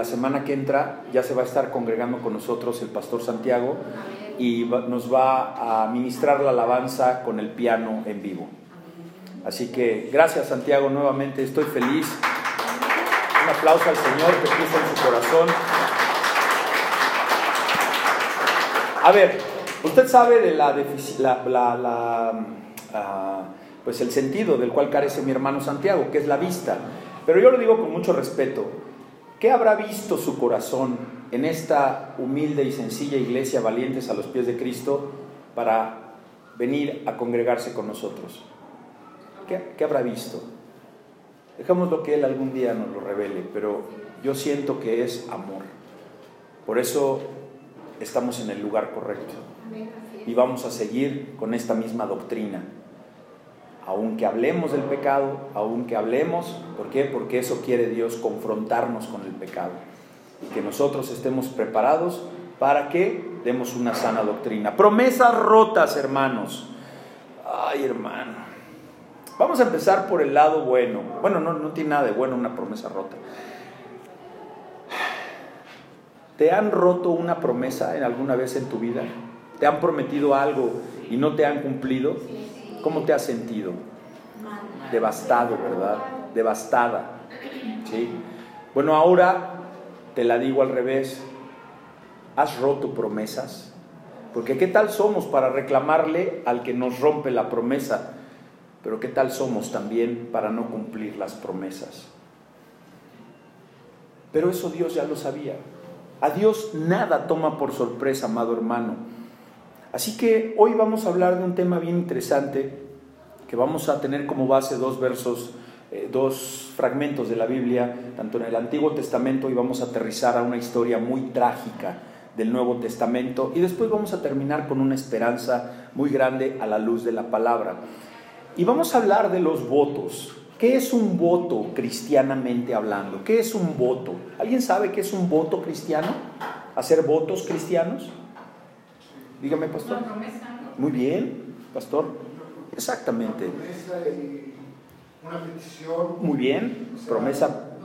la semana que entra ya se va a estar congregando con nosotros el pastor Santiago y nos va a ministrar la alabanza con el piano en vivo. Así que gracias Santiago nuevamente, estoy feliz. Un aplauso al Señor que puso en su corazón. A ver, usted sabe de la, la, ah, pues el sentido del cual carece mi hermano Santiago, que es la vista. Pero yo lo digo con mucho respeto. ¿Qué habrá visto su corazón en esta humilde y sencilla iglesia valientes a los pies de Cristo para venir a congregarse con nosotros? ¿Qué, habrá visto? Dejémoslo que Él algún día nos lo revele, pero yo siento que es amor. Por eso estamos en el lugar correcto. Y vamos a seguir con esta misma doctrina. Aunque hablemos del pecado, aunque hablemos, ¿por qué? Porque eso quiere Dios confrontarnos con el pecado. Y que nosotros estemos preparados para que demos una sana doctrina. Promesas rotas, hermanos. Ay, hermano. Vamos a empezar por el lado bueno. Bueno, no, no tiene nada de bueno una promesa rota. ¿Te han roto una promesa en alguna vez en tu vida? ¿Te han prometido algo y no te han cumplido? ¿Cómo te has sentido? Devastado, ¿verdad? Devastada. ¿Sí? Bueno, ahora te la digo al revés. ¿Has roto promesas? Porque ¿qué tal somos para reclamarle al que nos rompe la promesa? Pero ¿qué tal somos también para no cumplir las promesas? Pero eso Dios ya lo sabía. A Dios nada toma por sorpresa, amado hermano. Así que hoy vamos a hablar de un tema bien interesante, que vamos a tener como base dos versos, eh, dos fragmentos de la Biblia, tanto en el Antiguo Testamento, y vamos a aterrizar a una historia muy trágica del Nuevo Testamento, y después vamos a terminar con una esperanza muy grande a la luz de la palabra. Y vamos a hablar de los votos, ¿Qué es un voto cristianamente hablando? ¿Qué es un voto? ¿Alguien sabe qué es un voto cristiano? ¿Hacer votos cristianos? Dígame, pastor. Muy bien, pastor. Exactamente. Una petición. Muy bien, promesa.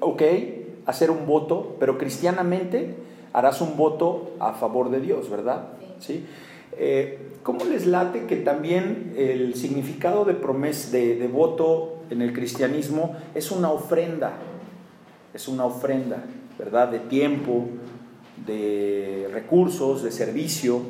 Ok, hacer un voto, pero cristianamente harás un voto a favor de Dios, ¿verdad? Sí. Eh, ¿Cómo les late que también el significado de promesa, de, voto en el cristianismo es una ofrenda? Es una ofrenda, ¿verdad? De tiempo, de recursos, de servicio,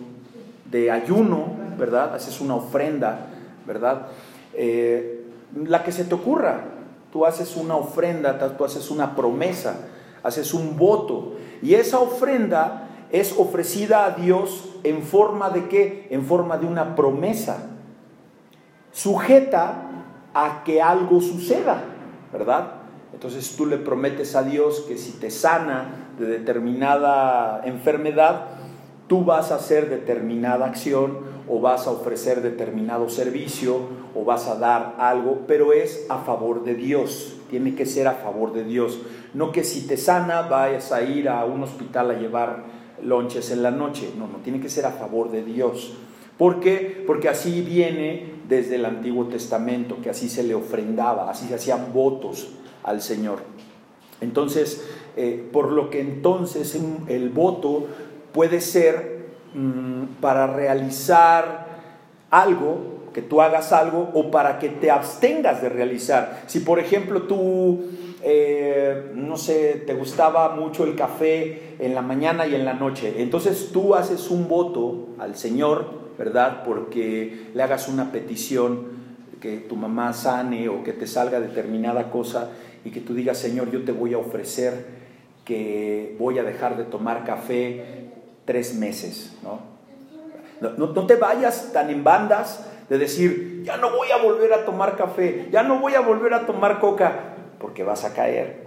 de ayuno, ¿verdad? Haces una ofrenda, ¿verdad? Eh, la que se te ocurra, tú haces una ofrenda, tú haces una promesa, haces un voto. Y esa ofrenda es ofrecida a Dios en forma de qué? En forma de una promesa, sujeta a que algo suceda, ¿verdad? Entonces tú le prometes a Dios que si te sana de determinada enfermedad, tú vas a hacer determinada acción o vas a ofrecer determinado servicio o vas a dar algo, pero es a favor de Dios, tiene que ser a favor de Dios. No que si te sana vayas a ir a un hospital a llevar lonches en la noche. No, no, tiene que ser a favor de Dios. ¿Por qué? Porque así viene desde el Antiguo Testamento, que así se le ofrendaba, así se hacían votos al Señor. Entonces, eh, por lo que entonces el voto puede ser mm, para realizar algo, que tú hagas algo, o para que te abstengas de realizar. Si por ejemplo tú eh, no sé, te gustaba mucho el café en la mañana y en la noche. Entonces tú haces un voto al Señor, ¿verdad? Porque le hagas una petición que tu mamá sane o que te salga determinada cosa y que tú digas, Señor, yo te voy a ofrecer que voy a dejar de tomar café tres meses, ¿no? No, no te vayas tan en bandas de decir, ya no voy a volver a tomar café, ya no voy a volver a tomar coca porque vas a caer.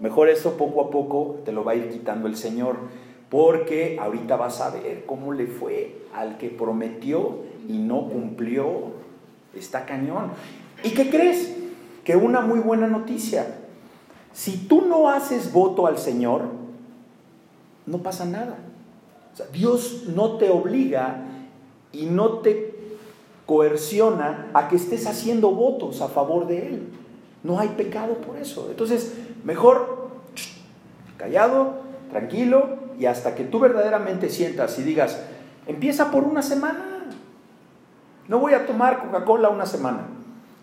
Mejor eso poco a poco te lo va a ir quitando el Señor, porque ahorita vas a ver cómo le fue al que prometió y no cumplió. Está cañón. ¿Y qué crees? Que una muy buena noticia. Si tú no haces voto al Señor, no pasa nada. Dios no te obliga y no te coerciona a que estés haciendo votos a favor de Él. No hay pecado por eso. Entonces, mejor callado, tranquilo, y hasta que tú verdaderamente sientas y digas, empieza por una semana. No voy a tomar Coca-Cola una semana.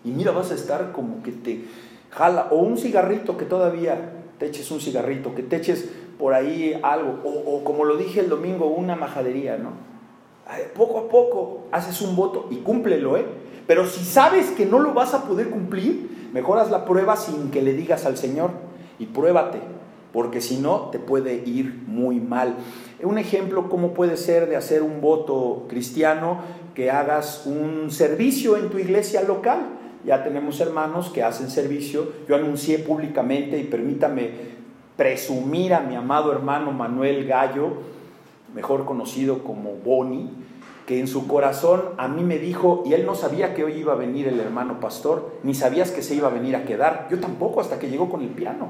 Y mira, vas a estar como que te jala, o un cigarrito que todavía te eches un cigarrito, que te eches por ahí algo, o, como lo dije el domingo, una majadería, ¿no? Poco a poco haces un voto y cúmplelo, ¿eh? Pero si sabes que no lo vas a poder cumplir, mejoras la prueba sin que le digas al Señor y pruébate, porque si no te puede ir muy mal. Un ejemplo, ¿cómo puede ser de hacer un voto cristiano que hagas un servicio en tu iglesia local? Ya tenemos hermanos que hacen servicio. Yo anuncié públicamente y permítame presumir a mi amado hermano Manuel Gallo, mejor conocido como Boni, que en su corazón a mí me dijo, y él no sabía que hoy iba a venir el hermano pastor, ni sabías que se iba a venir a quedar, yo tampoco hasta que llegó con el piano.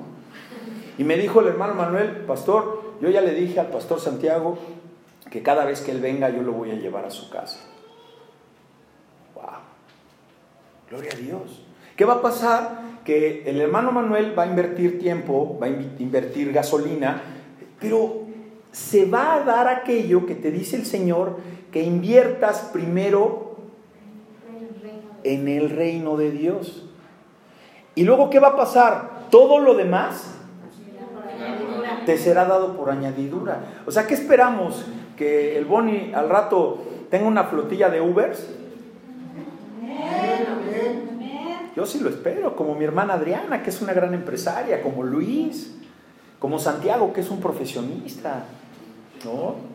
Y me dijo el hermano Manuel, pastor, yo ya le dije al pastor Santiago que cada vez que él venga yo lo voy a llevar a su casa. ¡Wow! Gloria a Dios. ¿Qué va a pasar? Que el hermano Manuel va a invertir tiempo, va a invertir gasolina, pero se va a dar aquello que te dice el Señor que inviertas primero en el reino de Dios. Y luego, ¿qué va a pasar? Todo lo demás te será dado por añadidura. O sea, ¿qué esperamos? ¿Que el Boni al rato tenga una flotilla de Ubers? Yo sí lo espero, como mi hermana Adriana, que es una gran empresaria, como Luis, como Santiago, que es un profesionista, ¿no?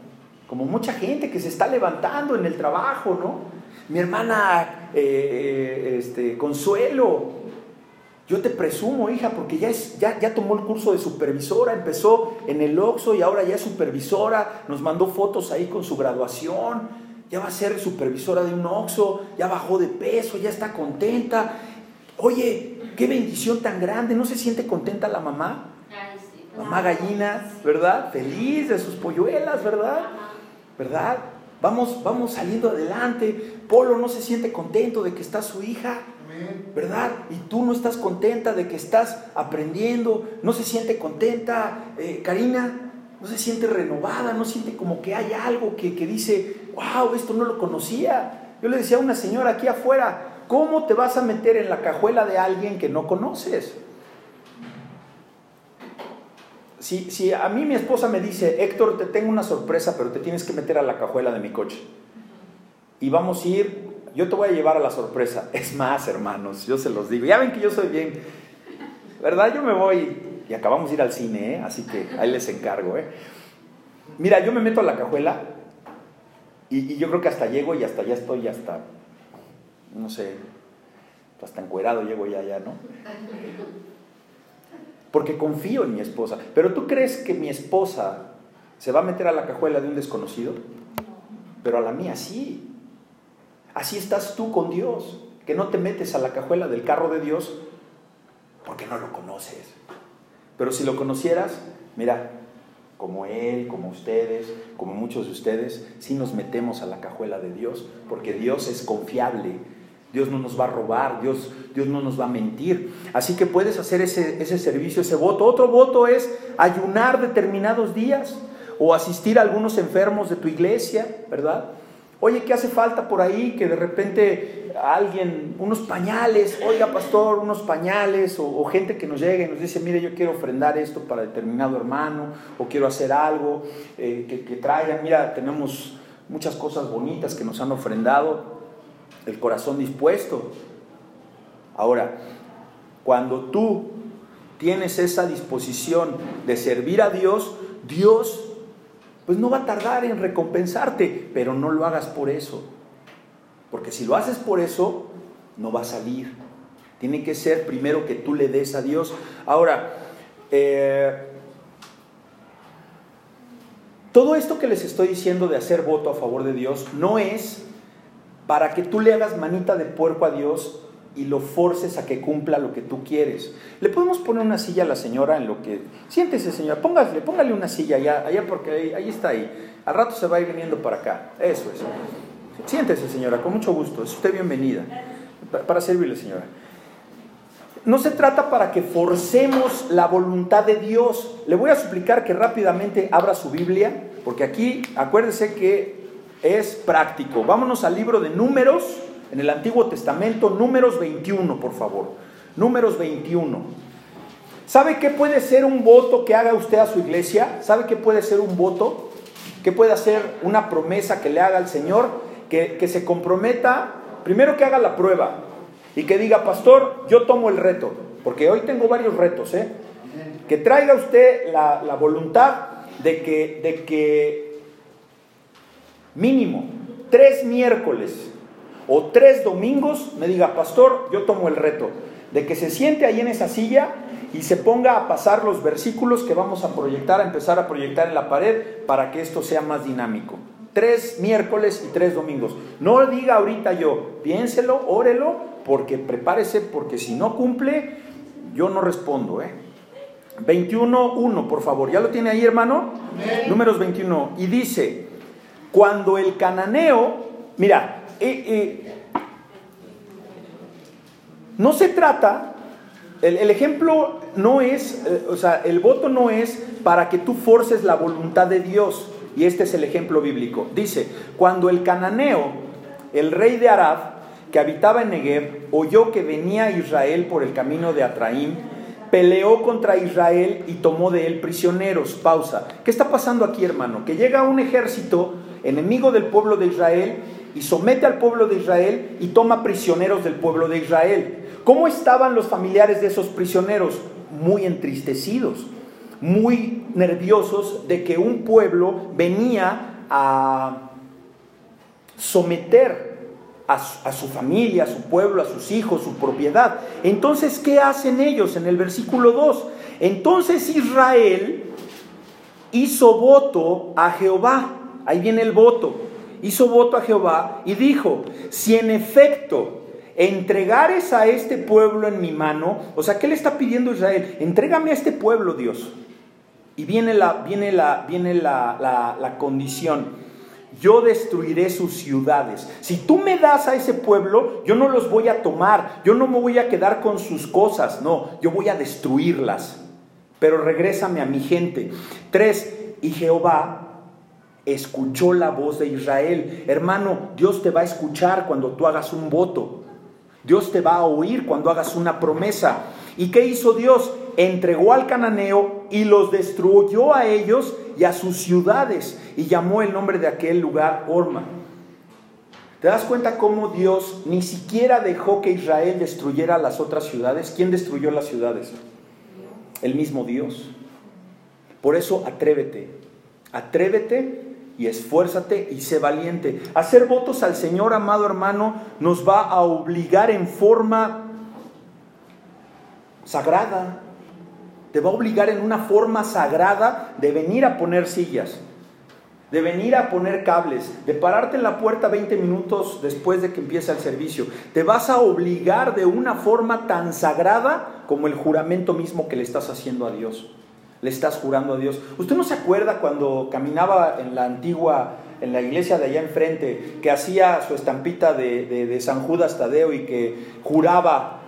como mucha gente que se está levantando en el trabajo, ¿no? Mi hermana eh, eh, este, Consuelo, yo te presumo, hija, porque ya, es, ya, ya tomó el curso de supervisora, empezó en el OXO y ahora ya es supervisora, nos mandó fotos ahí con su graduación, ya va a ser supervisora de un OXO, ya bajó de peso, ya está contenta. Oye, qué bendición tan grande, ¿no se siente contenta la mamá? Mamá gallina, ¿verdad? Feliz de sus polluelas, ¿verdad? ¿verdad? Vamos, vamos saliendo adelante. Polo no se siente contento de que está su hija, ¿verdad? Y tú no estás contenta de que estás aprendiendo, no se siente contenta. Eh, Karina no se siente renovada, no siente como que hay algo que, que dice, wow, esto no lo conocía. Yo le decía a una señora aquí afuera, ¿cómo te vas a meter en la cajuela de alguien que no conoces? Si, a mí mi esposa me dice, Héctor, te tengo una sorpresa, pero te tienes que meter a la cajuela de mi coche. Y vamos a ir, yo te voy a llevar a la sorpresa. Es más, hermanos, yo se los digo. Ya ven que yo soy bien, ¿verdad? Yo me voy y acabamos de ir al cine, ¿eh? así que ahí les encargo. ¿eh? Mira, yo me meto a la cajuela y, y yo creo que hasta llego y hasta ya estoy, hasta, no sé, hasta encuerado llego ya, ya, ¿no? porque confío en mi esposa. Pero tú crees que mi esposa se va a meter a la cajuela de un desconocido? Pero a la mía sí. Así estás tú con Dios, que no te metes a la cajuela del carro de Dios porque no lo conoces. Pero si lo conocieras, mira, como Él, como ustedes, como muchos de ustedes, sí nos metemos a la cajuela de Dios, porque Dios es confiable, Dios no nos va a robar, Dios, Dios no nos va a mentir. Así que puedes hacer ese, ese servicio, ese voto. Otro voto es ayunar determinados días o asistir a algunos enfermos de tu iglesia, ¿verdad? Oye, ¿qué hace falta por ahí? Que de repente alguien, unos pañales, oiga pastor, unos pañales, o, gente que nos llegue y nos dice, mire, yo quiero ofrendar esto para determinado hermano, o quiero hacer algo, eh, que, que traigan, mira, tenemos muchas cosas bonitas que nos han ofrendado, el corazón dispuesto. Ahora, cuando tú tienes esa disposición de servir a Dios, Dios pues no va a tardar en recompensarte, pero no lo hagas por eso. Porque si lo haces por eso, no va a salir. Tiene que ser primero que tú le des a Dios. Ahora, eh, todo esto que les estoy diciendo de hacer voto a favor de Dios no es para que tú le hagas manita de puerco a Dios y lo forces a que cumpla lo que tú quieres. Le podemos poner una silla a la señora en lo que... Siéntese, señora, póngale, póngale una silla allá, allá porque ahí, está ahí. Al rato se va a ir viniendo para acá. Eso es. Siéntese, señora, con mucho gusto. Es usted bienvenida. Para servirle, señora. no se trata para que forcemos la voluntad de Dios. Le voy a suplicar que rápidamente abra su Biblia, porque aquí acuérdese que es práctico. Vámonos al libro de Números, en el Antiguo Testamento, Números 21, por favor. Números 21. ¿Sabe qué puede ser un voto que haga usted a su iglesia? ¿Sabe qué puede ser un voto? ¿Qué puede hacer una promesa que le haga al Señor? Que, que se comprometa, primero que haga la prueba, y que diga, pastor, yo tomo el reto, porque hoy tengo varios retos, ¿eh? Que traiga usted la, voluntad de que, de que mínimo tres miércoles o tres domingos me diga, pastor, yo tomo el reto, de que se siente ahí en esa silla y se ponga a pasar los versículos que vamos a proyectar, a empezar a proyectar en la pared para que esto sea más dinámico. Tres miércoles y tres domingos. No diga ahorita yo, piénselo, órelo porque prepárese, porque si no cumple, yo no respondo. ¿eh? 21.1, por favor. ¿Ya lo tiene ahí, hermano? Números 21. Y dice, cuando el cananeo, mira, eh, eh, no se trata, el, ejemplo no es, eh, o sea, el voto no es para que tú forces la voluntad de Dios. Y este es el ejemplo bíblico. Dice, cuando el cananeo, el rey de Arad, que habitaba en Negev, oyó que venía Israel por el camino de Atraim, peleó contra Israel y tomó de él prisioneros. Pausa. ¿Qué está pasando aquí, hermano? Que llega un ejército enemigo del pueblo de Israel y somete al pueblo de Israel y toma prisioneros del pueblo de Israel. ¿Cómo estaban los familiares de esos prisioneros? Muy entristecidos, muy nerviosos de que un pueblo venía a someter a su, familia, a su pueblo, a sus hijos, su propiedad. Entonces, ¿qué hacen ellos en el versículo 2? Entonces Israel hizo voto a Jehová. Ahí viene el voto. Hizo voto a Jehová y dijo, si en efecto entregares a este pueblo en mi mano, o sea, ¿qué le está pidiendo Israel? Entrégame a este pueblo, Dios. Y viene la, viene la, viene la, la condición yo destruiré sus ciudades. Si tú me das a ese pueblo, yo no los voy a tomar, yo no me voy a quedar con sus cosas, no, yo voy a destruirlas. Pero regrésame a mi gente. Tres, y Jehová escuchó la voz de Israel. Hermano, Dios te va a escuchar cuando tú hagas un voto. Dios te va a oír cuando hagas una promesa. ¿Y qué hizo Dios? Entregó al cananeo y los destruyó a ellos y a sus ciudades y llamó el nombre de aquel lugar Orma. ¿Te das cuenta cómo Dios ni siquiera dejó que Israel destruyera las otras ciudades? ¿Quién destruyó las ciudades? El mismo Dios. Por eso atrévete, atrévete y esfuérzate y sé valiente. Hacer votos al Señor, amado hermano, nos va a obligar en forma sagrada, te va a obligar en una forma sagrada de venir a poner sillas, de venir a poner cables, de pararte en la puerta 20 minutos después de que empiece el servicio. Te vas a obligar de una forma tan sagrada como el juramento mismo que le estás haciendo a Dios. Le estás jurando a Dios. ¿Usted no se acuerda cuando caminaba en la antigua, en la iglesia de allá enfrente, que hacía su estampita de, de San Judas Tadeo y que juraba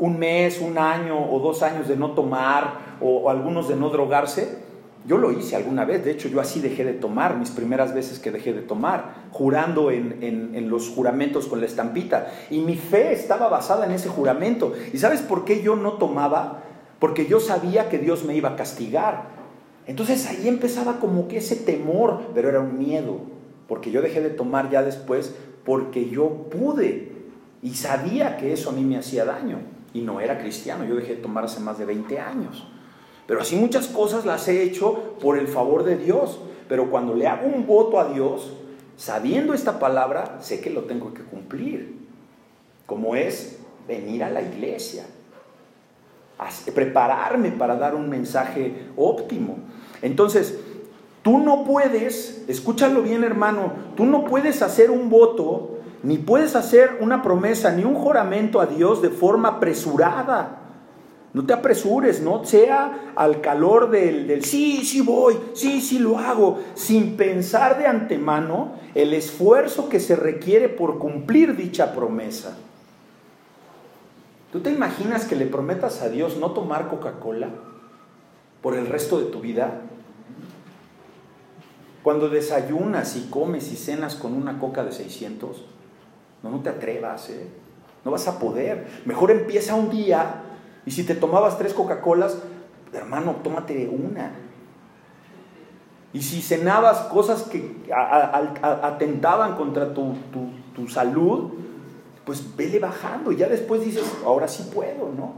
un mes, un año o dos años de no tomar o, algunos de no drogarse. Yo lo hice alguna vez, de hecho yo así dejé de tomar, mis primeras veces que dejé de tomar, jurando en, en, los juramentos con la estampita. Y mi fe estaba basada en ese juramento. ¿Y sabes por qué yo no tomaba? Porque yo sabía que Dios me iba a castigar. Entonces ahí empezaba como que ese temor, pero era un miedo, porque yo dejé de tomar ya después porque yo pude y sabía que eso a mí me hacía daño y no era cristiano. Yo dejé de tomar hace más de 20 años. Pero así muchas cosas las he hecho por el favor de Dios. Pero cuando le hago un voto a Dios, sabiendo esta palabra, sé que lo tengo que cumplir. Como es venir a la iglesia, prepararme para dar un mensaje óptimo. Entonces, tú no puedes, escúchalo bien hermano, tú no puedes hacer un voto ni puedes hacer una promesa ni un juramento a Dios de forma apresurada. No te apresures, no sea al calor del, del, sí, sí voy, sí, sí lo hago, sin pensar de antemano el esfuerzo que se requiere por cumplir dicha promesa. ¿Tú te imaginas que le prometas a Dios no tomar Coca-Cola por el resto de tu vida? Cuando desayunas y comes y cenas con una coca de 600, no, no te atrevas, ¿eh? No vas a poder. Mejor empieza un día y si te tomabas tres Coca-Colas, hermano, tómate una. Y si cenabas cosas que atentaban contra tu, tu, salud, pues vele bajando. Y ya después dices, ahora sí puedo, ¿no?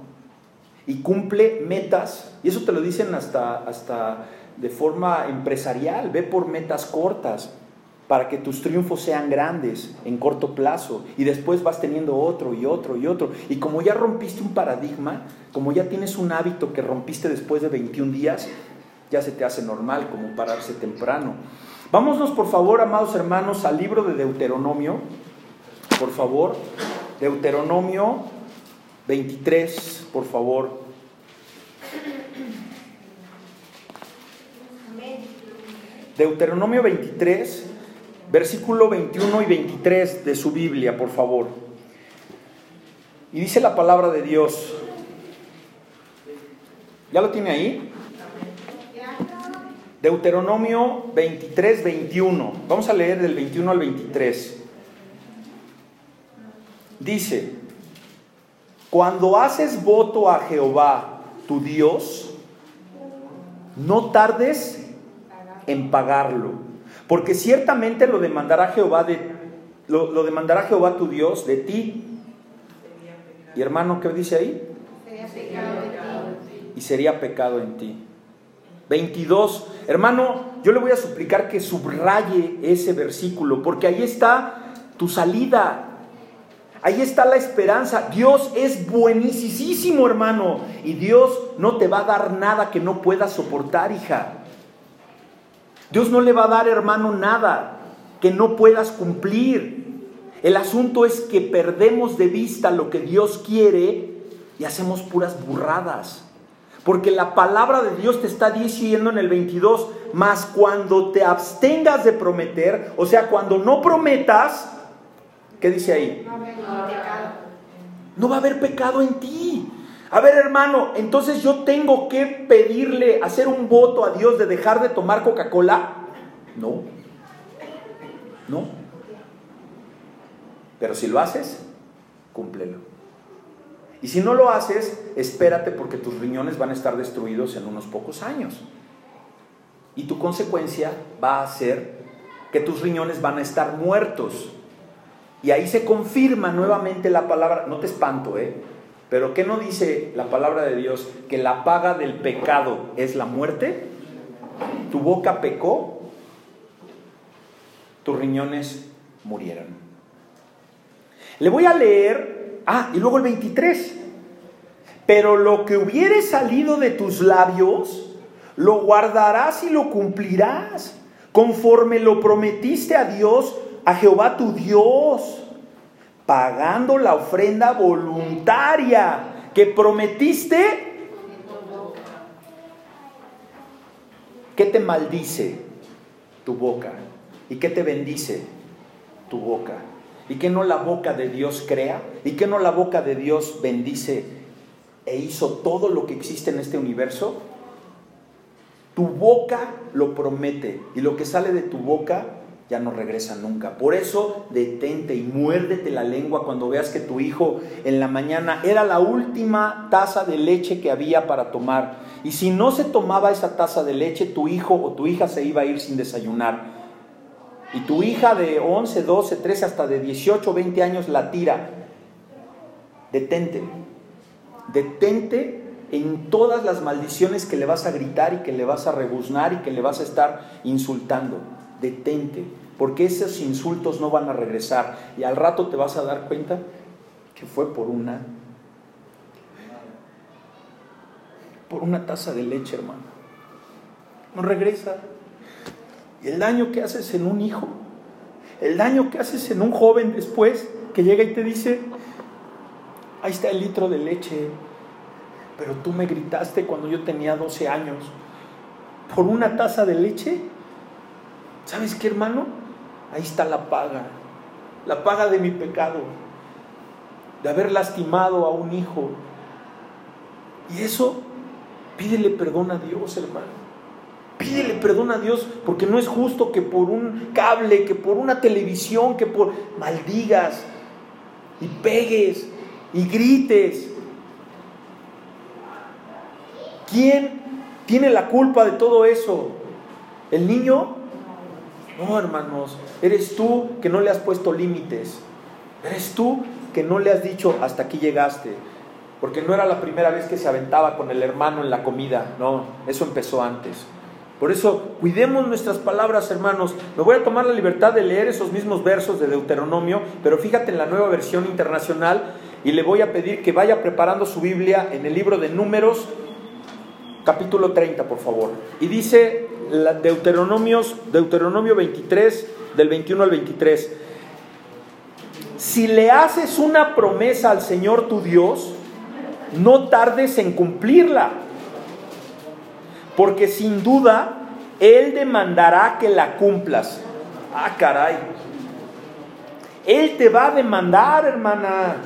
Y cumple metas. Y eso te lo dicen hasta, hasta de forma empresarial. Ve por metas cortas para que tus triunfos sean grandes en corto plazo y después vas teniendo otro y otro y otro. Y como ya rompiste un paradigma, como ya tienes un hábito que rompiste después de 21 días, ya se te hace normal como pararse temprano. Vámonos por favor, amados hermanos, al libro de Deuteronomio, por favor, Deuteronomio 23, por favor. Deuteronomio 23, versículo 21 y 23 de su Biblia, por favor. Y dice la palabra de Dios. ¿Ya lo tiene ahí? Deuteronomio 23, 21. Vamos a leer del 21 al 23. Dice, cuando haces voto a Jehová, tu Dios, no tardes en pagarlo porque ciertamente lo demandará Jehová de lo, demandará Jehová tu Dios de ti. Y hermano, ¿qué dice ahí? Y sería pecado en ti. 22. Hermano, yo le voy a suplicar que subraye ese versículo, porque ahí está tu salida. Ahí está la esperanza. Dios es buenísimo, hermano. Y Dios no te va a dar nada que no puedas soportar, hija. Dios no le va a dar, hermano, nada que no puedas cumplir. El asunto es que perdemos de vista lo que Dios quiere y hacemos puras burradas. Porque la palabra de Dios te está diciendo en el 22, más cuando te abstengas de prometer, o sea, cuando no prometas, ¿qué dice ahí? No va a haber pecado en ti. A ver, hermano, entonces yo tengo que pedirle, hacer un voto a Dios de dejar de tomar Coca-Cola. No. No. Pero si lo haces, cúmplelo. Y si no lo haces, espérate porque tus riñones van a estar destruidos en unos pocos años. Y tu consecuencia va a ser que tus riñones van a estar muertos. Y ahí se confirma nuevamente la palabra, no te espanto, ¿eh? Pero ¿qué no dice la palabra de Dios? Que la paga del pecado es la muerte. Tu boca pecó, tus riñones murieron. Le voy a leer, ah, y luego el 23. Pero lo que hubiere salido de tus labios, lo guardarás y lo cumplirás, conforme lo prometiste a Dios, a Jehová tu Dios pagando la ofrenda voluntaria que prometiste. ¿Qué te maldice? Tu boca. ¿Y qué te bendice? Tu boca. ¿Y qué no la boca de Dios crea? ¿Y qué no la boca de Dios bendice e hizo todo lo que existe en este universo? Tu boca lo promete y lo que sale de tu boca ya no regresa nunca. Por eso detente y muérdete la lengua cuando veas que tu hijo en la mañana era la última taza de leche que había para tomar. Y si no se tomaba esa taza de leche, tu hijo o tu hija se iba a ir sin desayunar. Y tu hija de 11, 12, 13, hasta de 18, 20 años la tira. Detente. Detente en todas las maldiciones que le vas a gritar y que le vas a rebuznar y que le vas a estar insultando. Detente porque esos insultos no van a regresar y al rato te vas a dar cuenta que fue por una por una taza de leche, hermano. No regresa. Y el daño que haces en un hijo, el daño que haces en un joven después que llega y te dice, ahí está el litro de leche, pero tú me gritaste cuando yo tenía 12 años por una taza de leche. ¿Sabes qué, hermano? Ahí está la paga, la paga de mi pecado. de haber lastimado a un hijo. Y eso, pídele perdón a Dios, hermano. Pídele perdón a Dios porque no es justo que por un cable, que por una televisión, que por maldigas y pegues y grites. ¿Quién tiene la culpa de todo eso? ¿El niño? No, hermanos, eres tú que no le has puesto límites. Eres tú que no le has dicho hasta aquí llegaste. Porque no era la primera vez que se aventaba con el hermano en la comida. No, eso empezó antes. Por eso, cuidemos nuestras palabras, hermanos. Me voy a tomar la libertad de leer esos mismos versos de Deuteronomio, pero fíjate en la nueva versión internacional y le voy a pedir que vaya preparando su Biblia en el libro de Números, capítulo 30, por favor. Y dice Deuteronomios, Deuteronomio 23, del 21 al 23. Si le haces una promesa al Señor tu Dios, no tardes en cumplirla porque sin duda Él demandará que la cumplas. Ah, caray. Él te va a demandar, hermana,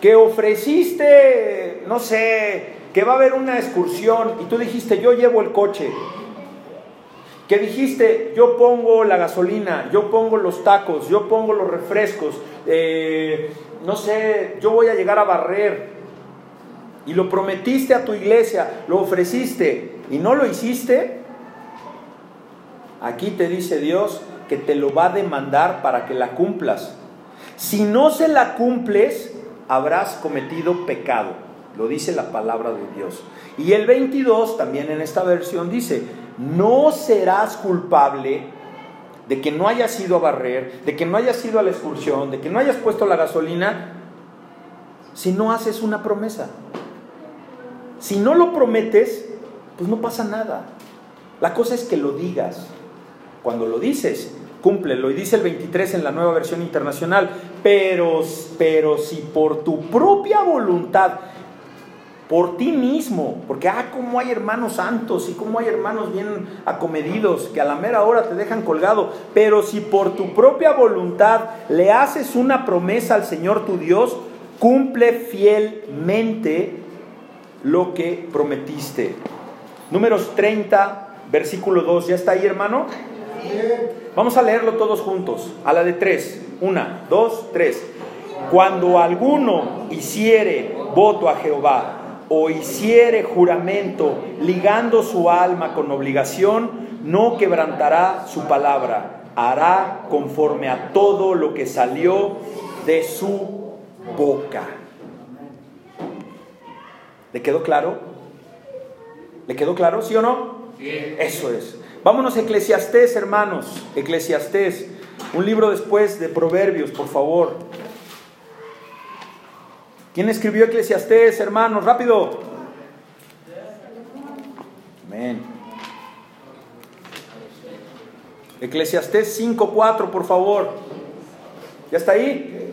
que ofreciste, no sé, que va a haber una excursión y tú dijiste, yo llevo el coche. Que dijiste, yo pongo la gasolina, yo pongo los tacos, yo pongo los refrescos, eh, no sé, yo voy a llegar a barrer y lo prometiste a tu iglesia, lo ofreciste y no lo hiciste, aquí te dice Dios que te lo va a demandar para que la cumplas. Si no se la cumples, habrás cometido pecado. Lo dice la palabra de Dios. Y el 22 también en esta versión dice, no serás culpable de que no hayas ido a barrer, de que no hayas ido a la excursión, de que no hayas puesto la gasolina, si no haces una promesa. Si no lo prometes, pues no pasa nada. La cosa es que lo digas. Cuando lo dices, cúmplelo. Y dice el 23 en la nueva versión internacional, pero, pero si por tu propia voluntad, por ti mismo, porque ah, como hay hermanos santos y como hay hermanos bien acomedidos que a la mera hora te dejan colgado, pero si por tu propia voluntad le haces una promesa al Señor tu Dios, cumple fielmente lo que prometiste. Números 30, versículo 2. ¿Ya está ahí, hermano? Vamos a leerlo todos juntos. A la de tres. Una, dos, tres. Cuando alguno hiciere voto a Jehová o hiciere juramento ligando su alma con obligación, no quebrantará su palabra, hará conforme a todo lo que salió de su boca. ¿Le quedó claro? ¿Le quedó claro, sí o no? Eso es. Vámonos a Eclesiastés, hermanos. Eclesiastés, un libro después de Proverbios, por favor. ¿Quién escribió Eclesiastés, hermanos? Rápido. Amén. Eclesiastés 5.4, por favor. ¿Ya está ahí?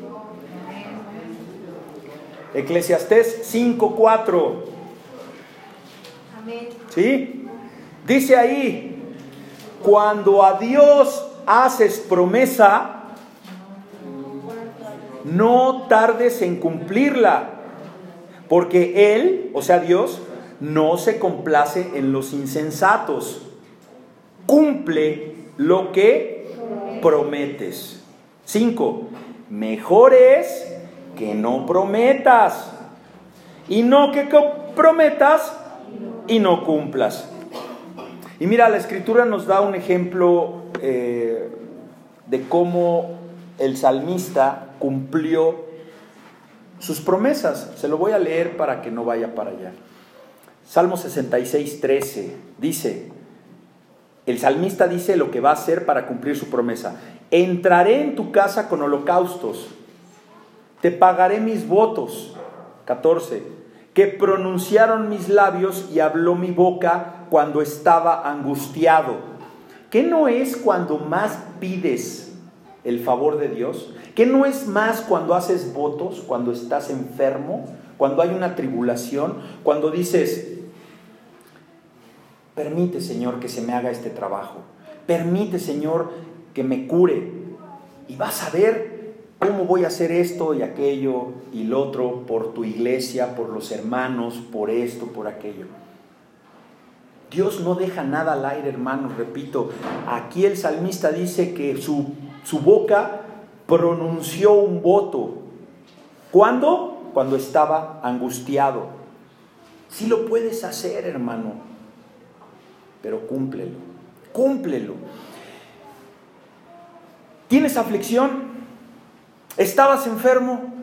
Eclesiastés 5.4. ¿Sí? Dice ahí, cuando a Dios haces promesa, no tardes en cumplirla, porque Él, o sea Dios, no se complace en los insensatos. Cumple lo que prometes. 5. Mejor es que no prometas. Y no que prometas y no cumplas. Y mira, la escritura nos da un ejemplo eh, de cómo el salmista cumplió sus promesas. Se lo voy a leer para que no vaya para allá. Salmo 66, 13 dice, el salmista dice lo que va a hacer para cumplir su promesa. Entraré en tu casa con holocaustos te pagaré mis votos. 14. Que pronunciaron mis labios y habló mi boca cuando estaba angustiado. ¿Qué no es cuando más pides el favor de Dios? ¿Qué no es más cuando haces votos, cuando estás enfermo, cuando hay una tribulación, cuando dices, permite Señor que se me haga este trabajo, permite Señor que me cure y vas a ver ¿cómo voy a hacer esto y aquello y lo otro por tu iglesia, por los hermanos, por esto, por aquello? Dios no deja nada al aire, hermanos, repito. Aquí el salmista dice que su, su boca pronunció un voto. ¿Cuándo? Cuando estaba angustiado. Sí lo puedes hacer, hermano, pero cúmplelo, cúmplelo. ¿Tienes aflicción? ¿Estabas enfermo?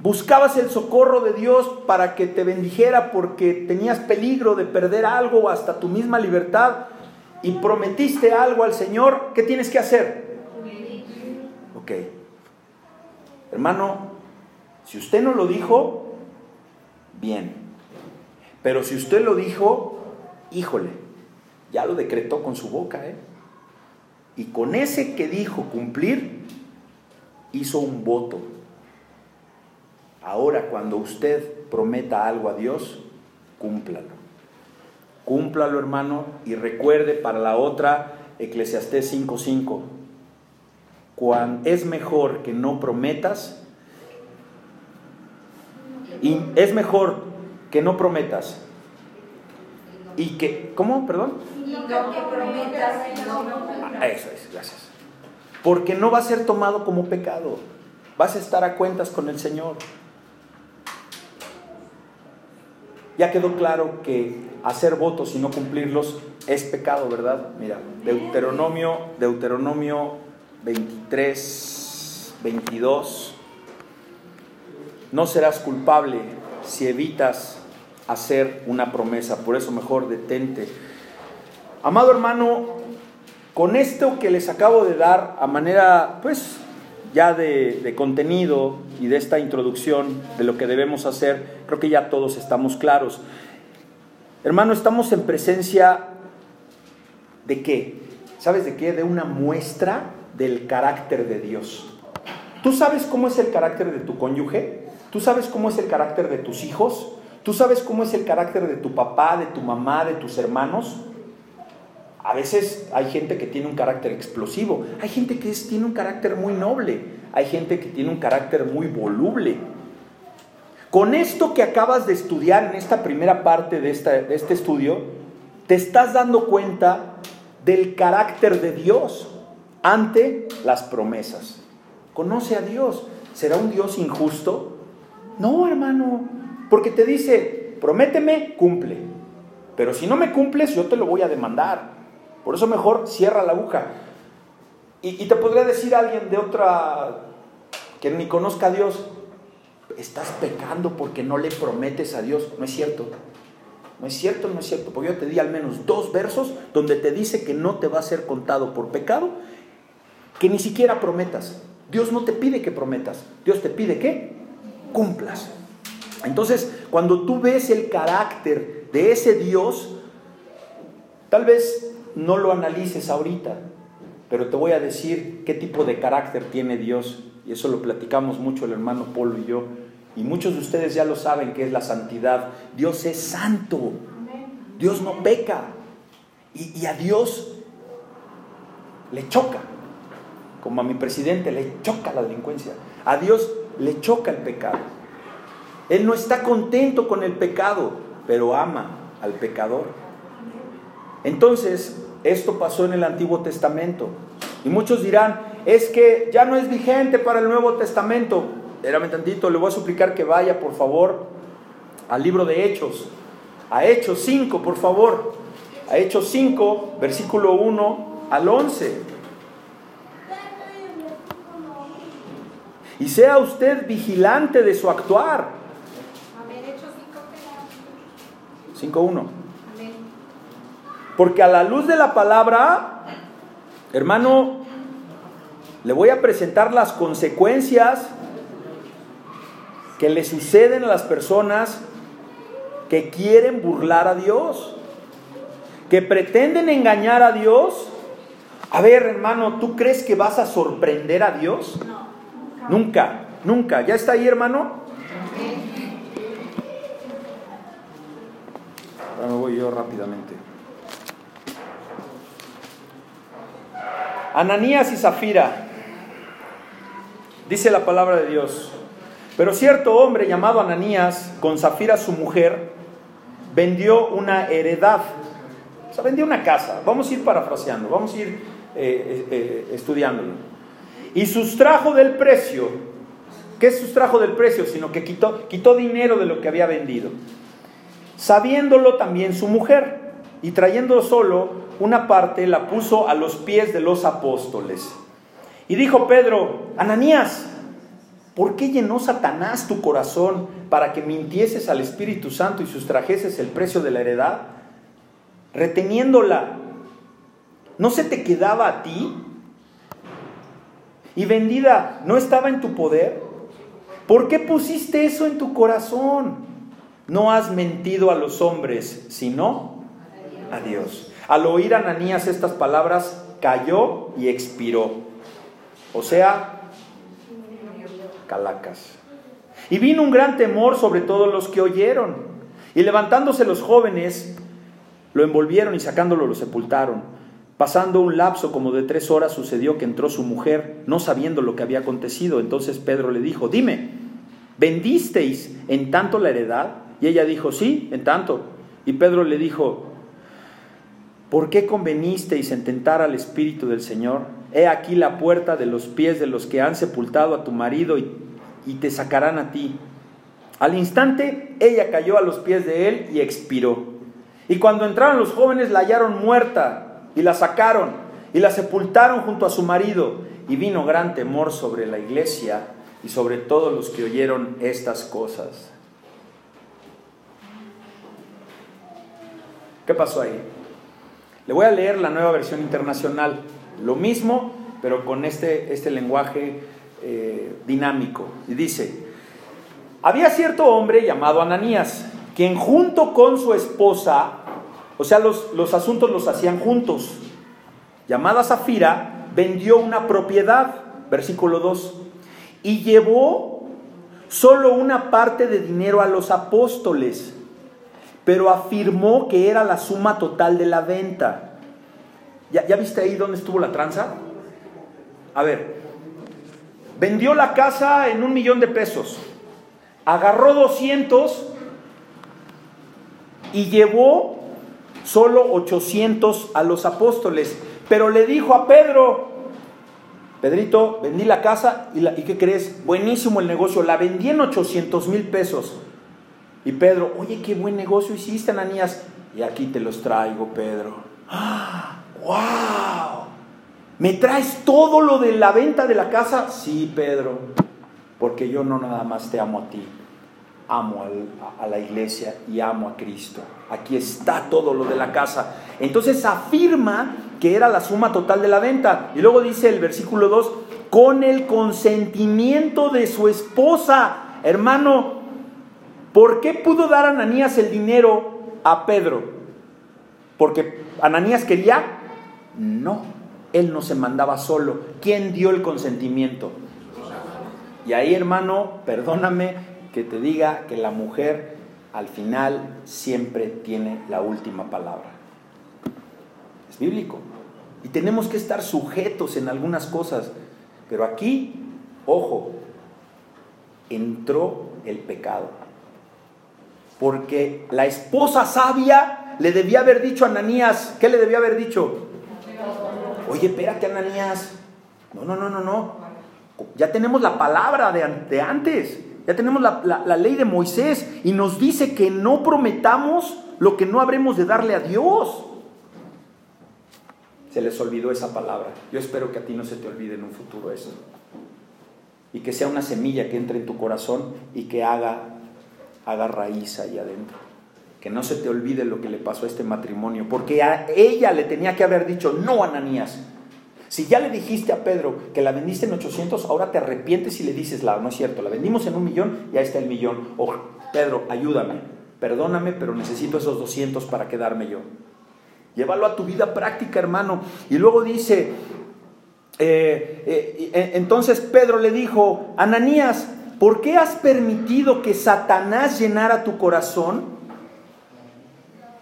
¿Buscabas el socorro de Dios para que te bendijera porque tenías peligro de perder algo o hasta tu misma libertad y prometiste algo al Señor? ¿Qué tienes que hacer? Ok. Hermano, si usted no lo dijo, bien. Pero si usted lo dijo, híjole, ya lo decretó con su boca, ¿eh? Y con ese que dijo cumplir, hizo un voto. Ahora cuando usted prometa algo a Dios, cúmplalo. Cúmplalo, hermano, y recuerde para la otra, Eclesiastés 5:5, es mejor que no prometas, y es mejor que no prometas y que, ¿cómo? Perdón. Y que prometas ah, Eso es, gracias. Porque no va a ser tomado como pecado. Vas a estar a cuentas con el Señor. Ya quedó claro que hacer votos y no cumplirlos es pecado, ¿verdad? Mira, Deuteronomio, Deuteronomio 23, 22. No serás culpable si evitas hacer una promesa, por eso mejor detente. Amado hermano, con esto que les acabo de dar a manera, pues, ya de, de, contenido y de esta introducción de lo que debemos hacer, creo que ya todos estamos claros. Hermano, estamos en presencia de qué? ¿Sabes de qué? De una muestra del carácter de Dios. ¿Tú sabes cómo es el carácter de tu cónyuge? ¿Tú sabes cómo es el carácter de tus hijos? ¿Tú sabes cómo es el carácter de tu papá, de tu mamá, de tus hermanos? A veces hay gente que tiene un carácter explosivo, hay gente que tiene un carácter muy noble, hay gente que tiene un carácter muy voluble. Con esto que acabas de estudiar en esta primera parte de, de este estudio, te estás dando cuenta del carácter de Dios ante las promesas. Conoce a Dios. ¿Será un Dios injusto? No, hermano. Porque te dice, prométeme, cumple. Pero si no me cumples, yo te lo voy a demandar. Por eso mejor cierra la aguja. Y, te podría decir alguien de otra que ni conozca a Dios, estás pecando porque no le prometes a Dios. No es cierto. No es cierto, no es cierto. Porque yo te di al menos dos versos donde te dice que no te va a ser contado por pecado, que ni siquiera prometas. Dios no te pide que prometas. Dios te pide que cumplas. Entonces, cuando tú ves el carácter de ese Dios, tal vez no lo analices ahorita, pero te voy a decir qué tipo de carácter tiene Dios. Y eso lo platicamos mucho el hermano Polo y yo. Y muchos de ustedes ya lo saben que es la santidad. Dios es santo. Dios no peca. Y, y a Dios le choca. Como a mi presidente le choca la delincuencia. A Dios le choca el pecado. Él no está contento con el pecado, pero ama al pecador. Entonces, esto pasó en el Antiguo Testamento. Y muchos dirán, es que ya no es vigente para el Nuevo Testamento. Espérame tantito, le voy a suplicar que vaya, por favor, al libro de Hechos. A Hechos 5, por favor. A Hechos 5, versículo 1 al 11. Y sea usted vigilante de su actuar 5.1. Porque a la luz de la palabra, hermano, le voy a presentar las consecuencias que le suceden a las personas que quieren burlar a Dios, que pretenden engañar a Dios. A ver, hermano, ¿tú crees que vas a sorprender a Dios? Nunca, nunca. ¿Ya está ahí, hermano? Ahora me voy yo rápidamente. Ananías y Zafira. Dice la palabra de Dios. Pero cierto hombre llamado Ananías, con Zafira su mujer, vendió una heredad. O sea, vendió una casa. Vamos a ir parafraseando, vamos a ir eh, eh, eh, estudiándolo. Y sustrajo del precio. ¿Qué sustrajo del precio? Sino que quitó, quitó dinero de lo que había vendido. Sabiéndolo también su mujer. Y trayendo solo una parte, la puso a los pies de los apóstoles. Y dijo Pedro, Ananías, ¿por qué llenó Satanás tu corazón para que mintieses al Espíritu Santo y sustrajeses el precio de la heredad? Reteniéndola, ¿no se te quedaba a ti? Y vendida, ¿no estaba en tu poder? ¿Por qué pusiste eso en tu corazón? No has mentido a los hombres, sino a Dios. Al oír Ananías estas palabras, cayó y expiró. O sea, calacas. Y vino un gran temor sobre todos los que oyeron. Y levantándose los jóvenes, lo envolvieron y sacándolo lo sepultaron. Pasando un lapso como de tres horas sucedió que entró su mujer, no sabiendo lo que había acontecido. Entonces Pedro le dijo, dime, ¿vendisteis en tanto la heredad? Y ella dijo, sí, en tanto. Y Pedro le dijo, ¿por qué convenisteis en tentar al Espíritu del Señor? He aquí la puerta de los pies de los que han sepultado a tu marido y, y te sacarán a ti. Al instante ella cayó a los pies de él y expiró. Y cuando entraron los jóvenes la hallaron muerta y la sacaron y la sepultaron junto a su marido. Y vino gran temor sobre la iglesia y sobre todos los que oyeron estas cosas. ¿Qué pasó ahí? Le voy a leer la nueva versión internacional. Lo mismo, pero con este, este lenguaje eh, dinámico. Y dice, había cierto hombre llamado Ananías, quien junto con su esposa, o sea, los, los asuntos los hacían juntos, llamada Zafira, vendió una propiedad, versículo 2, y llevó solo una parte de dinero a los apóstoles pero afirmó que era la suma total de la venta. ¿Ya, ¿Ya, viste ahí dónde estuvo la tranza? A ver, vendió la casa en un millón de pesos, agarró 200 y llevó solo 800 a los apóstoles, pero le dijo a Pedro, Pedrito, vendí la casa y, la, ¿y qué crees? Buenísimo el negocio, la vendí en 800 mil pesos. Y Pedro, oye, qué buen negocio hiciste, Ananías. Y aquí te los traigo, Pedro. ¡Ah! ¡Wow! ¿Me traes todo lo de la venta de la casa? Sí, Pedro, porque yo no nada más te amo a ti, amo a la iglesia y amo a Cristo. Aquí está todo lo de la casa. Entonces afirma que era la suma total de la venta. Y luego dice el versículo 2, con el consentimiento de su esposa. Hermano, ¿Por qué pudo dar Ananías el dinero a Pedro? ¿Porque Ananías quería? No, él no se mandaba solo. ¿Quién dio el consentimiento? Y ahí, hermano, perdóname que te diga que la mujer al final siempre tiene la última palabra. Es bíblico. Y tenemos que estar sujetos en algunas cosas. Pero aquí, ojo, entró el pecado. Porque la esposa sabia le debía haber dicho a Ananías, ¿qué le debía haber dicho? Oye, espérate, Ananías. No, no, no, no, no. Ya tenemos la palabra de, antes. Ya tenemos la, ley de Moisés y nos dice que no prometamos lo que no habremos de darle a Dios. Se les olvidó esa palabra. Yo espero que a ti no se te olvide en un futuro eso. Y que sea una semilla que entre en tu corazón y que haga haga raíz ahí adentro. Que no se te olvide lo que le pasó a este matrimonio, porque a ella le tenía que haber dicho, no, Ananías. Si ya le dijiste a Pedro que la vendiste en 800, ahora te arrepientes y le dices, no es cierto, la vendimos en un millón y ahí está el millón. O Pedro, ayúdame, perdóname, pero necesito esos 200 para quedarme yo. Llévalo a tu vida práctica, hermano. Y luego dice, eh, eh, entonces Pedro le dijo, Ananías, ¿Por qué has permitido que Satanás llenara tu corazón?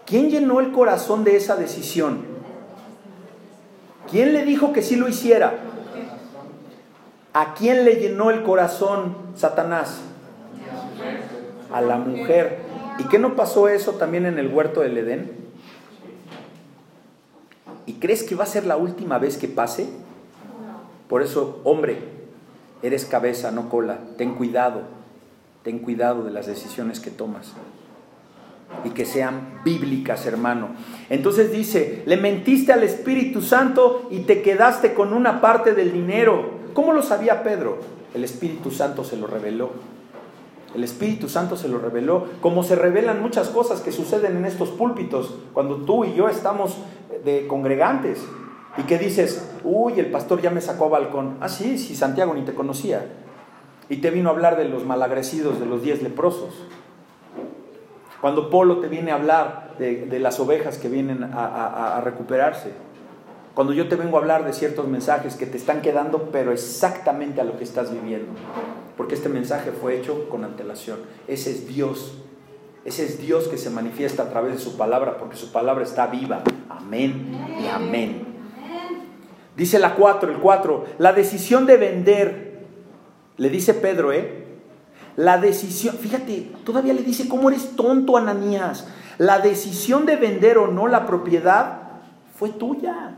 ¿Quién llenó el corazón de esa decisión? ¿Quién le dijo que sí lo hiciera? ¿A quién le llenó el corazón Satanás? A la mujer. ¿Y qué no pasó eso también en el huerto del Edén? ¿Y crees que va a ser la última vez que pase? Por eso, hombre, eres cabeza, no cola. Ten cuidado, ten cuidado de las decisiones que tomas. Y que sean bíblicas, hermano. Entonces dice, le mentiste al Espíritu Santo y te quedaste con una parte del dinero. ¿Cómo lo sabía Pedro? El Espíritu Santo se lo reveló. El Espíritu Santo se lo reveló, como se revelan muchas cosas que suceden en estos púlpitos, cuando tú y yo estamos de congregantes. Y que dices, uy, el pastor ya me sacó a balcón. Ah, sí, sí, Santiago ni te conocía. Y te vino a hablar de los malagrecidos, de los diez leprosos. Cuando Polo te viene a hablar de, las ovejas que vienen a, a recuperarse. Cuando yo te vengo a hablar de ciertos mensajes que te están quedando, pero exactamente a lo que estás viviendo. Porque este mensaje fue hecho con antelación. Ese es Dios. Ese es Dios que se manifiesta a través de su palabra, porque su palabra está viva. Amén y amén. Dice la 4, el 4, la decisión de vender, le dice Pedro, ¿eh? La decisión, fíjate, todavía le dice, ¿cómo eres tonto, Ananías? La decisión de vender o no la propiedad fue tuya.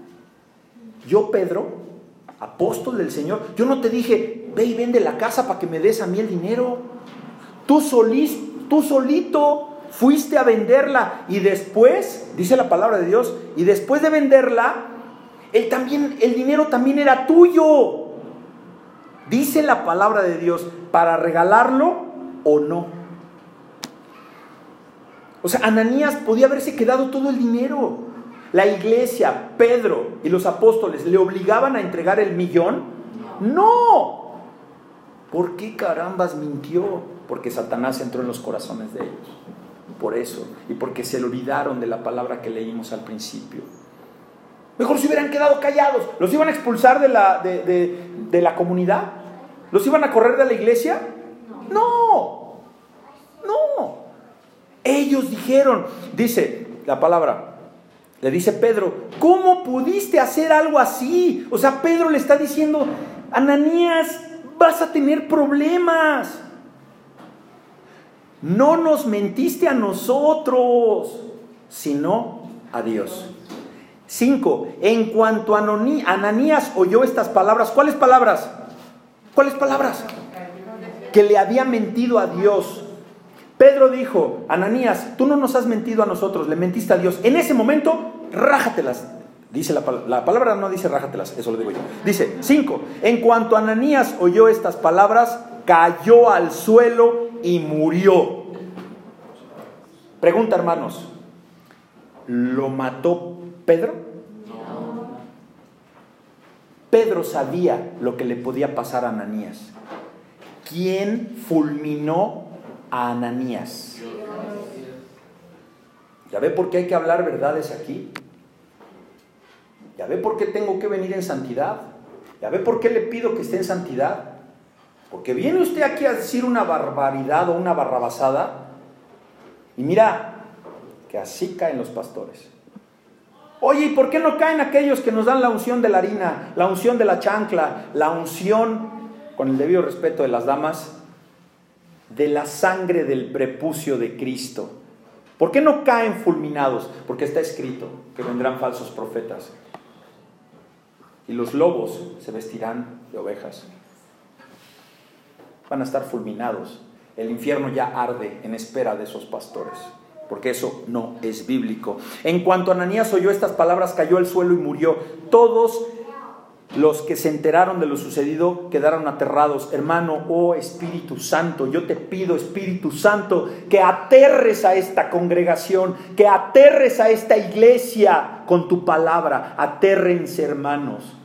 Yo, Pedro, apóstol del Señor, yo no te dije, ve y vende la casa para que me des a mí el dinero. Tú, tú solito fuiste a venderla y después, dice la palabra de Dios, y después de venderla, el, también, el dinero también era tuyo. Dice la palabra de Dios, para regalarlo o no. O sea, Ananías podía haberse quedado todo el dinero. La iglesia, Pedro y los apóstoles le obligaban a entregar el millón. No. ¿Por qué carambas mintió? Porque Satanás entró en los corazones de ellos. Por eso. Y porque se le olvidaron de la palabra que leímos al principio. Mejor se hubieran quedado callados. ¿Los iban a expulsar de la, de, la comunidad? ¿Los iban a correr de la iglesia? No. No. Ellos dijeron, dice la palabra, le dice Pedro, ¿cómo pudiste hacer algo así? O sea, Pedro le está diciendo, Ananías, vas a tener problemas. No nos mentiste a nosotros, sino a Dios. Cinco, en cuanto a Ananías oyó estas palabras, ¿cuáles palabras? ¿Cuáles palabras? Que le había mentido a Dios. Pedro dijo, Ananías, tú no nos has mentido a nosotros, le mentiste a Dios. En ese momento, rájatelas. Dice la, la palabra, no dice rájatelas, eso lo digo yo. Dice, cinco, en cuanto Ananías oyó estas palabras, cayó al suelo y murió. Pregunta, hermanos, ¿lo mató Pedro? Pedro sabía lo que le podía pasar a Ananías. ¿Quién fulminó a Ananías? ¿Ya ve por qué hay que hablar verdades aquí? ¿Ya ve por qué tengo que venir en santidad? ¿Ya ve por qué le pido que esté en santidad? Porque viene usted aquí a decir una barbaridad o una barrabasada y mira que así caen los pastores. Oye, ¿y por qué no caen aquellos que nos dan la unción de la harina, la unción de la chancla, la unción, con el debido respeto de las damas, de la sangre del prepucio de Cristo? ¿Por qué no caen fulminados? Porque está escrito que vendrán falsos profetas y los lobos se vestirán de ovejas. Van a estar fulminados. El infierno ya arde en espera de esos pastores porque eso no es bíblico. En cuanto Ananías oyó estas palabras, cayó al suelo y murió. Todos los que se enteraron de lo sucedido quedaron aterrados. Hermano, oh Espíritu Santo, yo te pido, Espíritu Santo, que aterres a esta congregación, que aterres a esta iglesia con tu palabra. Atérrense, hermanos,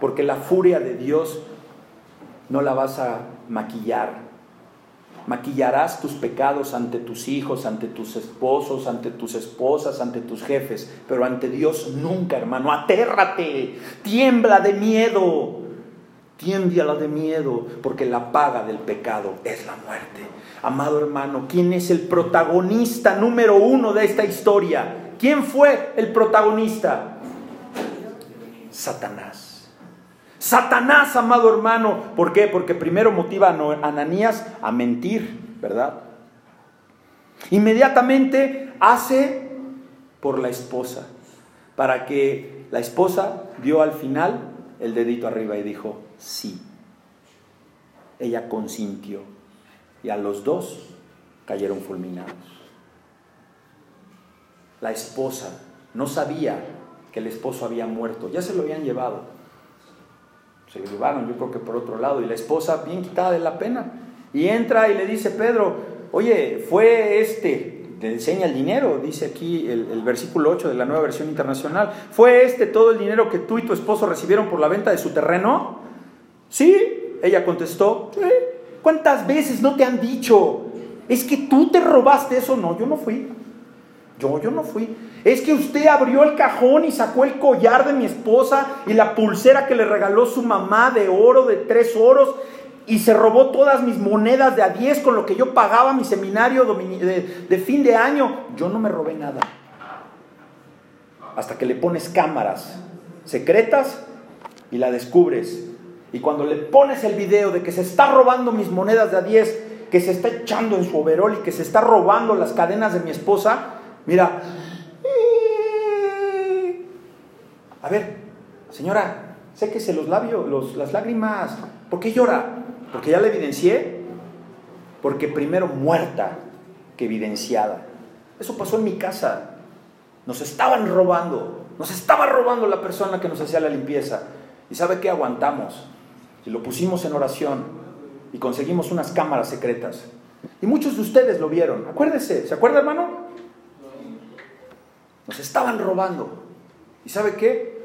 porque la furia de Dios no la vas a maquillar, Maquillarás tus pecados ante tus hijos, ante tus esposos, ante tus esposas, ante tus jefes, pero ante Dios nunca, hermano. Atérrate, tiembla de miedo, tiembla de miedo, porque la paga del pecado es la muerte. Amado hermano, ¿quién es el protagonista número uno de esta historia? ¿Quién fue el protagonista? Satanás. Satanás, amado hermano. ¿Por qué? Porque primero motiva a Ananías a mentir, ¿verdad? Inmediatamente hace por la esposa, para que la esposa dio al final el dedito arriba y dijo, sí. Ella consintió y a los dos cayeron fulminados. La esposa no sabía que el esposo había muerto, ya se lo habían llevado. Se llevaron, yo creo que por otro lado, y la esposa bien quitada de la pena. Y entra y le dice, Pedro, oye, fue este, le enseña el dinero, dice aquí el, versículo 8 de la nueva versión internacional, ¿fue este todo el dinero que tú y tu esposo recibieron por la venta de su terreno? Sí, ella contestó. ¿cuántas veces no te han dicho? Es que tú te robaste eso, no, yo no fui. Yo, yo no fui. Es que usted abrió el cajón y sacó el collar de mi esposa y la pulsera que le regaló su mamá de oro, de tres oros, y se robó todas mis monedas de a diez con lo que yo pagaba mi seminario de, de fin de año. Yo no me robé nada. Hasta que le pones cámaras secretas y la descubres. Y cuando le pones el video de que se está robando mis monedas de a 10, que se está echando en su overol y que se está robando las cadenas de mi esposa, mira, a ver, señora, séquese los labios, los, las lágrimas. ¿Por qué llora? Porque ya la evidencié. Porque primero muerta que evidenciada. Eso pasó en mi casa. Nos estaban robando. Nos estaba robando la persona que nos hacía la limpieza. ¿Y sabe qué? Aguantamos. Y lo pusimos en oración. Y conseguimos unas cámaras secretas. Y muchos de ustedes lo vieron. Acuérdese. ¿Se acuerda, hermano? Nos estaban robando. ¿Y sabe qué?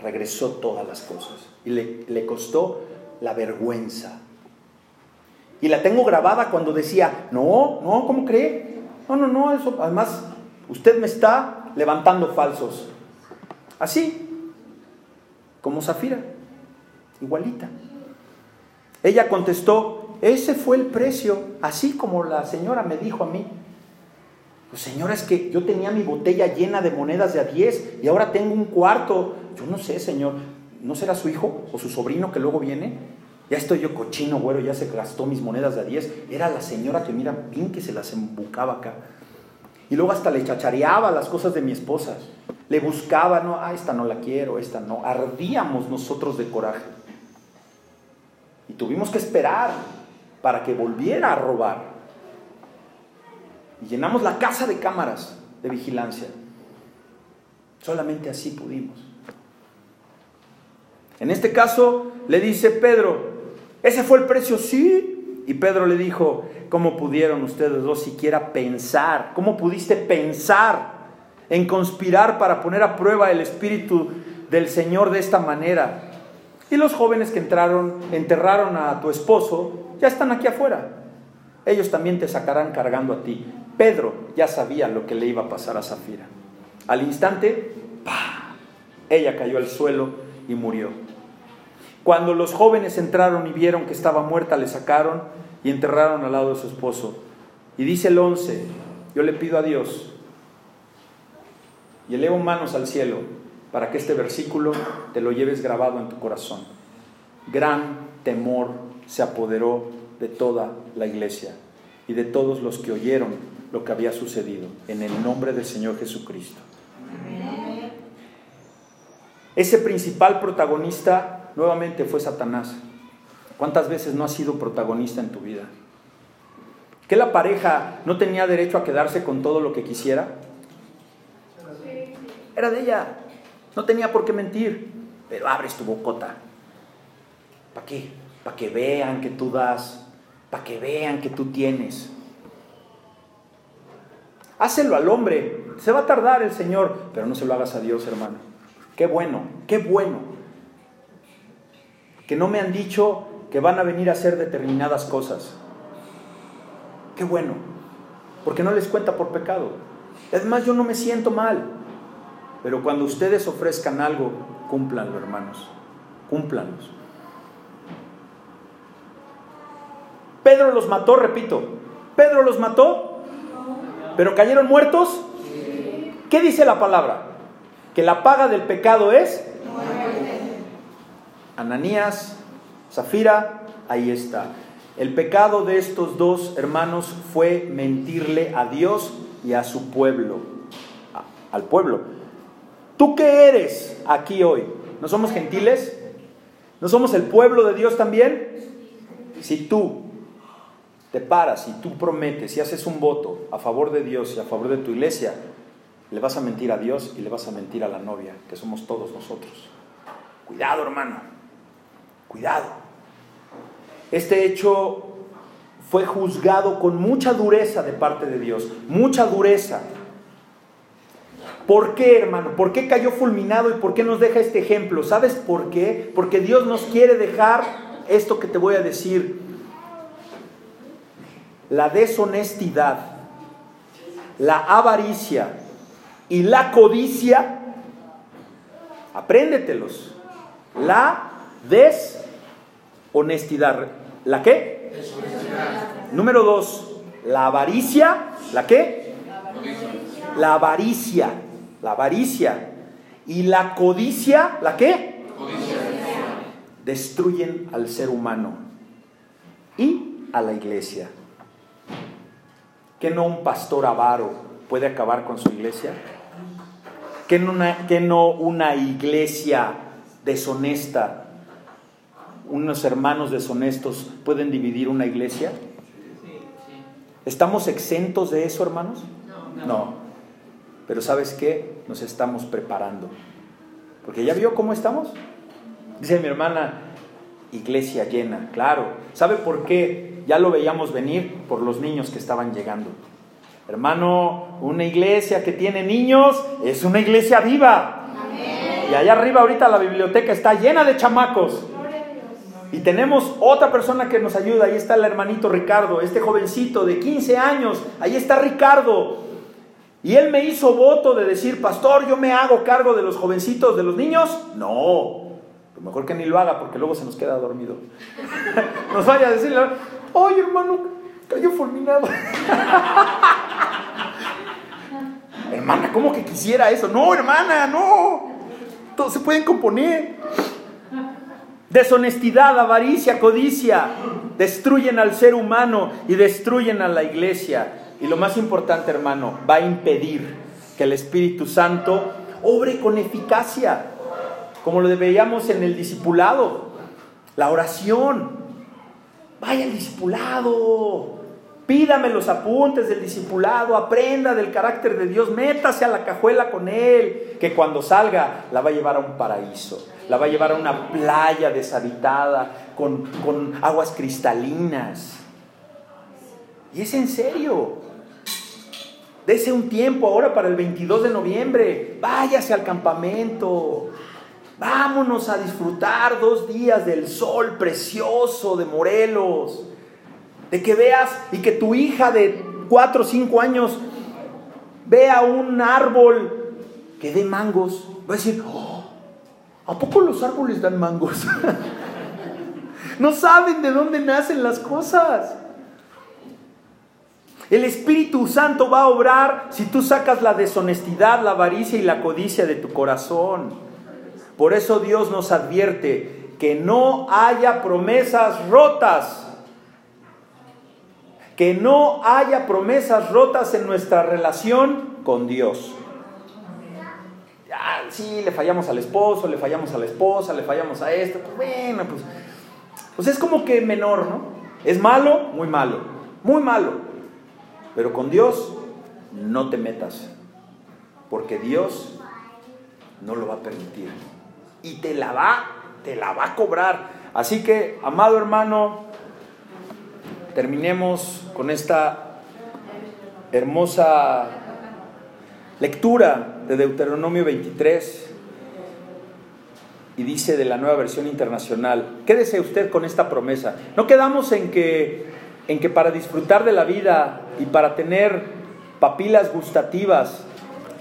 Regresó todas las cosas. Y le, le costó la vergüenza. Y la tengo grabada cuando decía, no, no, ¿cómo cree? No, no, no, eso, además, usted me está levantando falsos. Así, como Zafira, igualita. Ella contestó, ese fue el precio, así como la señora me dijo a mí. Pues señora, es que yo tenía mi botella llena de monedas de a 10 y ahora tengo un cuarto. Yo no sé, señor, ¿no será su hijo o su sobrino que luego viene? Ya estoy yo cochino, güero, ya se gastó mis monedas de a 10. Era la señora que mira, bien que se las embucaba acá. Y luego hasta le chachareaba las cosas de mi esposa. Le buscaba, no, ah, esta no la quiero, esta no. Ardíamos nosotros de coraje. Y tuvimos que esperar para que volviera a robar. Y llenamos la casa de cámaras de vigilancia. Solamente así pudimos. En este caso le dice Pedro, ¿ese fue el precio? Sí. Y Pedro le dijo, ¿cómo pudieron ustedes dos siquiera pensar? ¿Cómo pudiste pensar en conspirar para poner a prueba el espíritu del Señor de esta manera? Y los jóvenes que entraron, enterraron a tu esposo, ya están aquí afuera. Ellos también te sacarán cargando a ti. Pedro ya sabía lo que le iba a pasar a Zafira. Al instante, ¡pah! ella cayó al suelo y murió. Cuando los jóvenes entraron y vieron que estaba muerta, le sacaron y enterraron al lado de su esposo. Y dice el 11, yo le pido a Dios y elevo manos al cielo para que este versículo te lo lleves grabado en tu corazón. Gran temor se apoderó de toda la iglesia y de todos los que oyeron lo que había sucedido, en el nombre del Señor Jesucristo. Ese principal protagonista nuevamente fue Satanás. ¿Cuántas veces no ha sido protagonista en tu vida? ¿Que la pareja no tenía derecho a quedarse con todo lo que quisiera? Era de ella. No tenía por qué mentir. Pero abres tu bocota. ¿Para qué? Para que vean que tú das. Para que vean que tú tienes. Hácelo al hombre. Se va a tardar el Señor, pero no se lo hagas a Dios, hermano. Qué bueno, qué bueno. Que no me han dicho que van a venir a hacer determinadas cosas. Qué bueno. Porque no les cuenta por pecado. Además, yo no me siento mal. Pero cuando ustedes ofrezcan algo, cúmplanlo, hermanos. Cúmplanlos. Pedro los mató, repito. Pedro los mató, pero cayeron muertos. ¿Qué dice la palabra? Que la paga del pecado es Ananías, Zafira, ahí está. El pecado de estos dos hermanos fue mentirle a Dios y a su pueblo, al pueblo. ¿Tú qué eres aquí hoy? ¿No somos gentiles? ¿No somos el pueblo de Dios también? Si tú te paras y tú prometes y haces un voto a favor de Dios y a favor de tu iglesia, le vas a mentir a Dios y le vas a mentir a la novia, que somos todos nosotros. Cuidado, hermano. Cuidado. Este hecho fue juzgado con mucha dureza de parte de Dios, mucha dureza. ¿Por qué, hermano? ¿Por qué cayó fulminado y por qué nos deja este ejemplo? ¿Sabes por qué? Porque Dios nos quiere dejar esto que te voy a decir. La deshonestidad, la avaricia y la codicia, apréndetelos. La deshonestidad. ¿La qué? Número dos, la avaricia. ¿La qué? La avaricia la avaricia y la codicia, ¿la qué? Codicia. Destruyen al ser humano y a la iglesia. ¿Que no un pastor avaro puede acabar con su iglesia? ¿Que no una, que no una iglesia deshonesta, unos hermanos deshonestos pueden dividir una iglesia? ¿Estamos exentos de eso, hermanos? No. no. Pero ¿sabes qué? Nos estamos preparando. Porque ya vio cómo estamos. Dice mi hermana, iglesia llena, claro. ¿Sabe por qué? Ya lo veíamos venir por los niños que estaban llegando. Hermano, una iglesia que tiene niños es una iglesia viva. Y allá arriba ahorita la biblioteca está llena de chamacos. Y tenemos otra persona que nos ayuda. Ahí está el hermanito Ricardo, este jovencito de 15 años. Ahí está Ricardo. Y él me hizo voto de decir, pastor, yo me hago cargo de los jovencitos, de los niños. No, lo mejor que ni lo haga porque luego se nos queda dormido. nos vaya a decir, ay hermano, cayó fulminado. hermana, ¿cómo que quisiera eso? No, hermana, no. Todos se pueden componer. Deshonestidad, avaricia, codicia, destruyen al ser humano y destruyen a la iglesia. Y lo más importante, hermano, va a impedir que el Espíritu Santo obre con eficacia, como lo veíamos en el discipulado, la oración. Vaya al discipulado, pídame los apuntes del discipulado, aprenda del carácter de Dios, métase a la cajuela con Él, que cuando salga la va a llevar a un paraíso, la va a llevar a una playa deshabitada con, con aguas cristalinas. Y es en serio. Dese un tiempo ahora para el 22 de noviembre. Váyase al campamento. Vámonos a disfrutar dos días del sol precioso de Morelos. De que veas y que tu hija de 4 o 5 años vea un árbol que dé mangos. Va a decir, oh, ¿a poco los árboles dan mangos? no saben de dónde nacen las cosas. El Espíritu Santo va a obrar si tú sacas la deshonestidad, la avaricia y la codicia de tu corazón. Por eso Dios nos advierte que no haya promesas rotas. Que no haya promesas rotas en nuestra relación con Dios. Ya, sí, le fallamos al esposo, le fallamos a la esposa, le fallamos a esto. Pues bueno, pues, pues es como que menor, ¿no? Es malo, muy malo. Muy malo. Pero con Dios no te metas, porque Dios no lo va a permitir. Y te la va, te la va a cobrar. Así que, amado hermano, terminemos con esta hermosa lectura de Deuteronomio 23 y dice de la nueva versión internacional, quédese usted con esta promesa. No quedamos en que en que para disfrutar de la vida y para tener papilas gustativas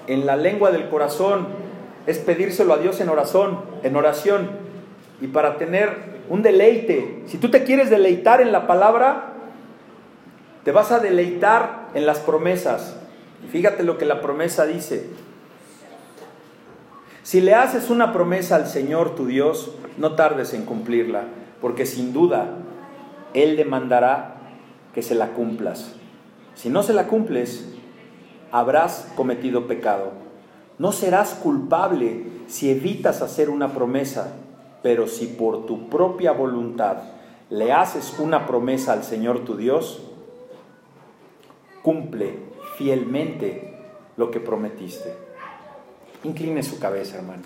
en la lengua del corazón es pedírselo a Dios en oración, en oración y para tener un deleite. Si tú te quieres deleitar en la palabra, te vas a deleitar en las promesas. Y fíjate lo que la promesa dice. Si le haces una promesa al Señor tu Dios, no tardes en cumplirla, porque sin duda Él demandará que se la cumplas. Si no se la cumples, habrás cometido pecado. No serás culpable si evitas hacer una promesa, pero si por tu propia voluntad le haces una promesa al Señor tu Dios, cumple fielmente lo que prometiste. Incline su cabeza, hermano.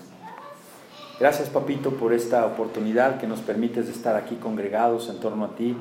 Gracias, papito, por esta oportunidad que nos permites estar aquí congregados en torno a ti.